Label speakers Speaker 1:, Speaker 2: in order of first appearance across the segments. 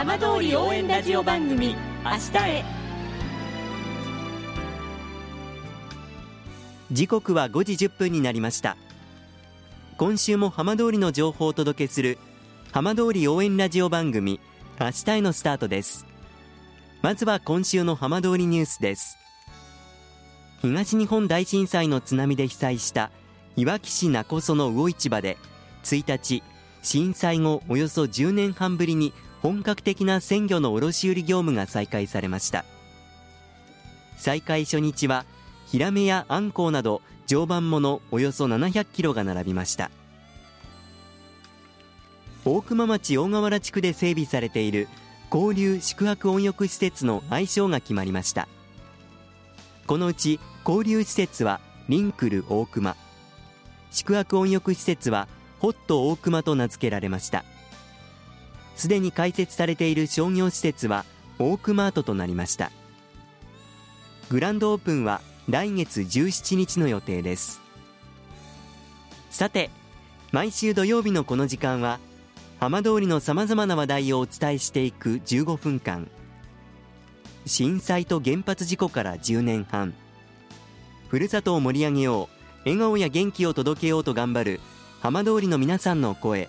Speaker 1: 浜通り応援ラジオ番組明日へ。
Speaker 2: 時刻は5時1分になりました。今週も浜通りの情報をお届けする浜通り応援ラジオ番組明日へのスタートです。まずは今週の浜通りニュースです。東日本大震災の津波で被災したいわき市名古その魚市場で1日震災後およそ10年半ぶりに本格的な鮮魚の卸売業務が再開されました。再開初日はヒラメやアンコウなど常磐ものおよそ700キロが並びました。大熊町大河原地区で整備されている交流宿泊温浴施設の愛称が決まりました。このうち交流施設はリンクル大熊。宿泊温浴施設はホット大熊と名付けられました。すでに開設されている商業施設は大熊アートとなりました。グランドオープンは来月17日の予定です。さて毎週土曜日のこの時間は浜通りのさまざまな話題をお伝えしていく15分間。震災と原発事故から10年半。ふるさとを盛り上げよう笑顔や元気を届けようと頑張る浜通りの皆さんの声。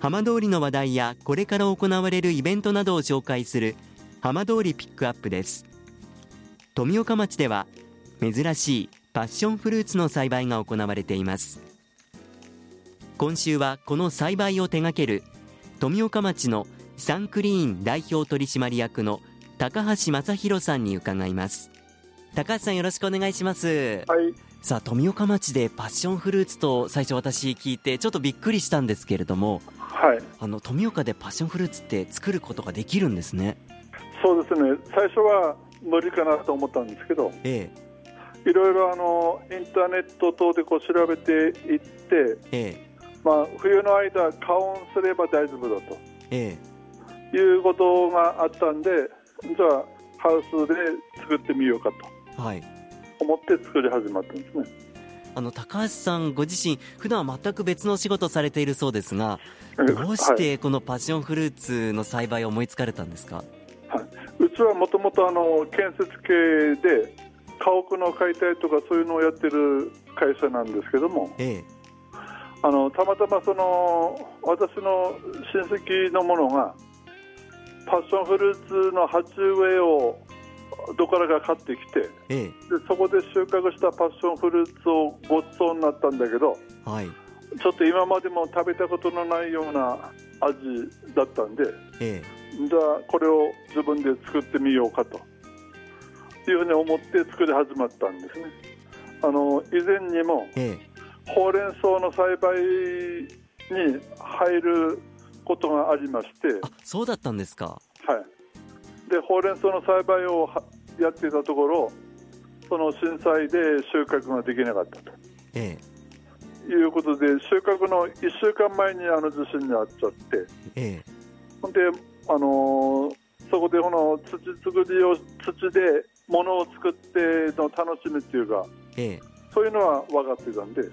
Speaker 2: 浜通りの話題やこれから行われるイベントなどを紹介する浜通りピックアップです。富岡町では珍しいパッションフルーツの栽培が行われています。今週はこの栽培を手掛ける富岡町のサンクリーン代表取締役の高橋正弘さんに伺います。高橋さんよろしくお願いします。
Speaker 3: はい。
Speaker 2: さあ富岡町でパッションフルーツと最初私聞いてちょっとびっくりしたんですけれども
Speaker 3: はい。
Speaker 2: あの富岡でパッションフルーツって作ることができるんですね。
Speaker 3: そうですね。最初は無理かなと思ったんですけど
Speaker 2: え
Speaker 3: いろいろあのインターネット等でこう調べていって、
Speaker 2: ええ。
Speaker 3: まあ、冬の間加温すれば大丈夫だ
Speaker 2: ええ。
Speaker 3: ということがあったんでじゃあハウスで作ってみようかと
Speaker 2: えはい。
Speaker 3: 思って作り始まったんですね
Speaker 2: あの高橋さんご自身普段は全く別の仕事をされているそうですが
Speaker 3: え
Speaker 2: どうしてこのパッションフルーツの栽培を思いつかれたんですか？
Speaker 3: はい、うちはもともとあの建設系で家屋の解体とかそういうのをやってる会社なんですけども
Speaker 2: え。
Speaker 3: あのたまたまその私の親戚の者がパッションフルーツの鉢植えをどこからか買ってきてで
Speaker 2: え。え
Speaker 3: そこで収穫したパッションフルーツをごちそうになったんだけど
Speaker 2: えはい。
Speaker 3: ちょっと今までも食べたことのないような味だったんで
Speaker 2: え。
Speaker 3: じゃあこれを自分で作ってみようかと。いうふうに思って作り始まったんですね。あの以前にも
Speaker 2: ええ。
Speaker 3: ほうれん草の栽培に入ることがありまして、
Speaker 2: あそうだったんですか。
Speaker 3: はい、でほうれん草の栽培をはやっていたところその震災で収穫ができなかった
Speaker 2: え
Speaker 3: ということで収穫の1週間前にあの地震に遭っちゃって。
Speaker 2: ええ。
Speaker 3: ほんで、あのーそこでこの土作りを土で物を作っての楽しみっていうか
Speaker 2: ええ。
Speaker 3: そういうのは分かってたんで。
Speaker 2: で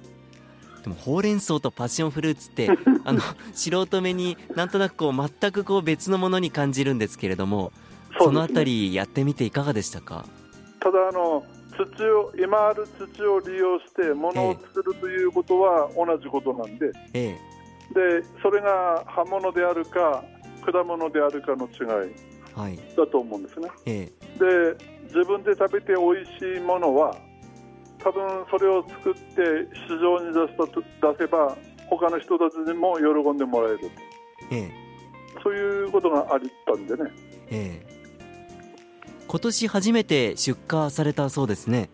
Speaker 2: もほうれん草とパッションフルーツって あの素人目になんとなくこう全くこう別のものに感じるんですけれどもそのあたりやってみていかがでしたか？
Speaker 3: ただあの土を今ある土を利用して物を作るということは同じことなんで,、
Speaker 2: え
Speaker 3: でそれが葉物であるか果物であるかの違い
Speaker 2: えはい。
Speaker 3: だと思うんですね。
Speaker 2: え
Speaker 3: で自分で食べて美味しいものは多分それを作って市場に出したと出せば他の人たちにも喜んでもらえる。
Speaker 2: ええ。
Speaker 3: そういうことがありったんでね。
Speaker 2: ええ今年初めて出荷されたそうですね。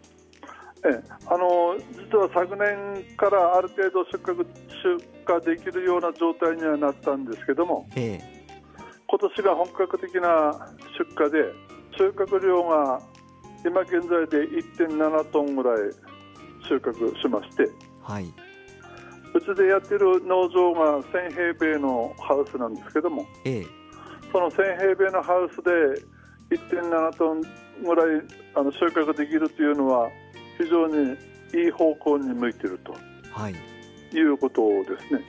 Speaker 3: ええ、あの実は昨年からある程度出荷出荷できるような状態にはなったんですけども
Speaker 2: え
Speaker 3: 今年が本格的な出荷で収穫量が今現在で1.7トンぐらい収穫しまして
Speaker 2: はい。う
Speaker 3: ちでやってる農場が1000平米のハウスなんですけども
Speaker 2: ええ。
Speaker 3: その1000平米のハウスで1.7トンぐらいあの収穫できるというのは非常にいい方向に向いていると。
Speaker 2: はい。
Speaker 3: いうことですね。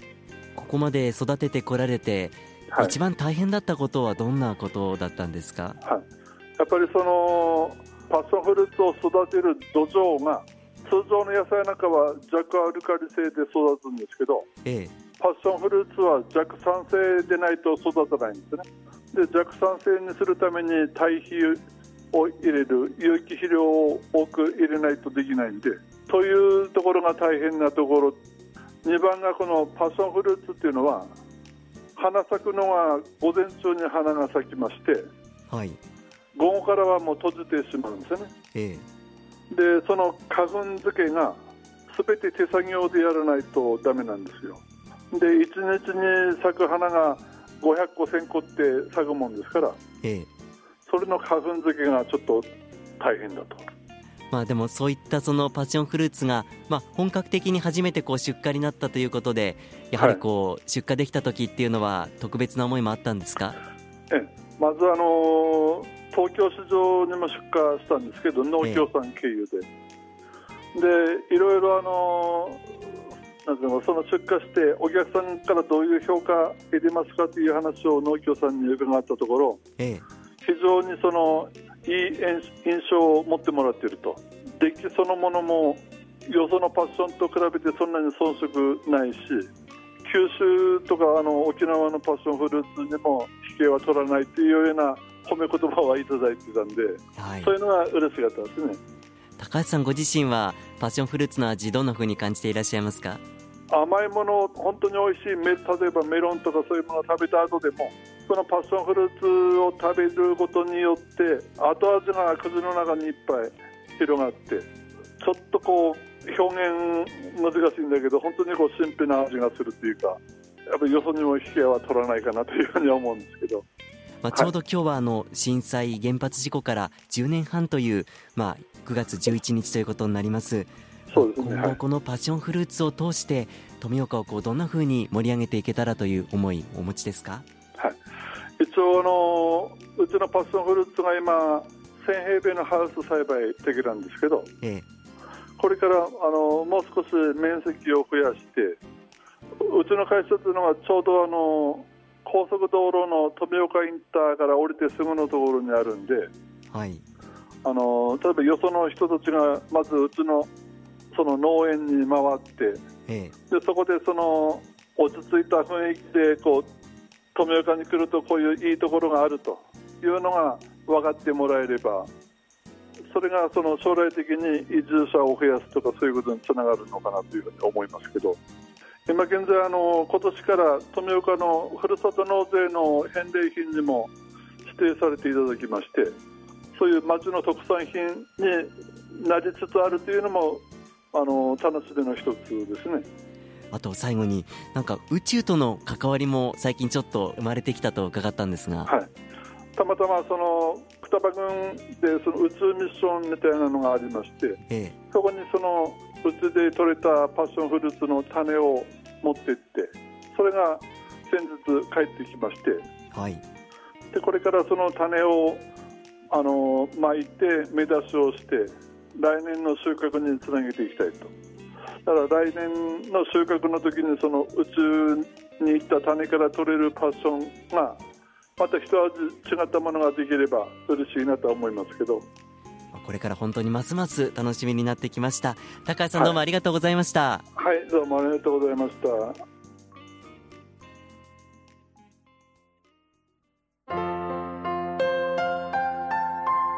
Speaker 2: ここまで育ててこられて、
Speaker 3: はい、
Speaker 2: 一番大変だったことはどんなことだったんですか？
Speaker 3: はい、やっぱりそのパッションフルーツを育てる土壌が通常の野菜なんかは弱アルカリ性で育つんですけど
Speaker 2: ええ
Speaker 3: パッションフルーツは弱酸性でないと育たないんですね。で弱酸性にするために堆肥を入れる有機肥料を多く入れないとできないんでというところが大変なところ。2番がこのパッションフルーツっていうのは花咲くのが午前中に花が咲きまして
Speaker 2: はい。
Speaker 3: 午後からはもう閉じてしまうんですよね。
Speaker 2: ええ。
Speaker 3: でその花粉付けが全て手作業でやらないとダメなんですよで1日に咲く花が500個1000個って咲くもんですから
Speaker 2: ええ。
Speaker 3: それの花粉付けがちょっと大変だと。
Speaker 2: まあでもそういったそのパッションフルーツが、まあ、本格的に初めてこう出荷になったということでやはりこう、出荷できた時っていうのは特別な思いもあったんですか？
Speaker 3: えまずあのー東京市場にも出荷したんですけど農協さん経由で、でいろいろあのーなんていうのその出荷してお客さんからどういう評価得てますかという話を農協さんに伺ったところ
Speaker 2: ええ。
Speaker 3: 非常にそのいい印象を持ってもらっていると。出来そのものもよそのパッションと比べてそんなに遜色ないし九州とかあの沖縄のパッションフルーツにも引けは取らないというような褒め言葉はいただいてたんで、
Speaker 2: はい。
Speaker 3: そういうのが嬉しかったですね
Speaker 2: 高橋さんご自身はパッションフルーツの味どんな風に感じていらっしゃいますか？
Speaker 3: 甘いもの本当に美味しい例えばメロンとかそういうものを食べた後でもそのパッションフルーツを食べることによって後味が口の中にいっぱい広がってちょっとこう表現難しいんだけど本当にこう神秘な味がするっていうかやっぱりよそにも引けは取らないかなというふうに思うんですけど。
Speaker 2: まあ、ちょうど今日はあの震災原発事故から10年半という、まあ、9月11日ということになります。
Speaker 3: そうですね。はい。
Speaker 2: 今後このパッションフルーツを通して富岡をこうどんな風に盛り上げていけたらという思いお持ちですか？
Speaker 3: はい、一応あのうちのパッションフルーツが今1000平米のハウス栽培できるんですけど
Speaker 2: ええ。
Speaker 3: これからあのもう少し面積を増やしてうちの会社というのはちょうどあの高速道路の富岡インターから降りてすぐのところにあるんで
Speaker 2: はい。
Speaker 3: あの例えばよその人たちがまずうちのその農園に回って
Speaker 2: え
Speaker 3: でそこでその落ち着いた雰囲気でこう富岡に来るとこういういいところがあるというのが分かってもらえればそれがその将来的に移住者を増やすとかそういうことにつながるのかなというふうに思いますけど今現在あの今年から富岡のふるさと納税の返礼品にも指定されていただきましてそういう町の特産品になりつつあるというのもあの楽しみの一つですね。
Speaker 2: あと最後になんか宇宙との関わりも最近ちょっと生まれてきたと伺ったんですが、
Speaker 3: はい、たまたまその双葉郡でその宇宙ミッションみたいなのがありまして
Speaker 2: ええ
Speaker 3: そこにそのうちで採れたパッションフルーツの種を持って行ってそれが先日帰ってきまして
Speaker 2: はい。
Speaker 3: でこれからその種をあの巻いて芽出しをして来年の収穫につなげていきたいと。だから来年の収穫の時にその宇宙に行った種から取れるパッションがまた一味違ったものができれば嬉しいなとは思いますけど
Speaker 2: これから本当にますます楽しみになってきました。高橋さんどうもありがとうございました、
Speaker 3: はいどうもありがとうございました。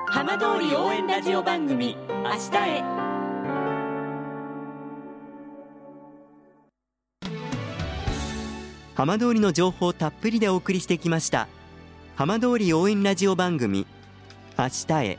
Speaker 1: 浜通り応援ラジオ番組「明日へ」
Speaker 2: 浜通りの情報たっぷりでお送りしてきました。浜通り応援ラジオ番組明日へ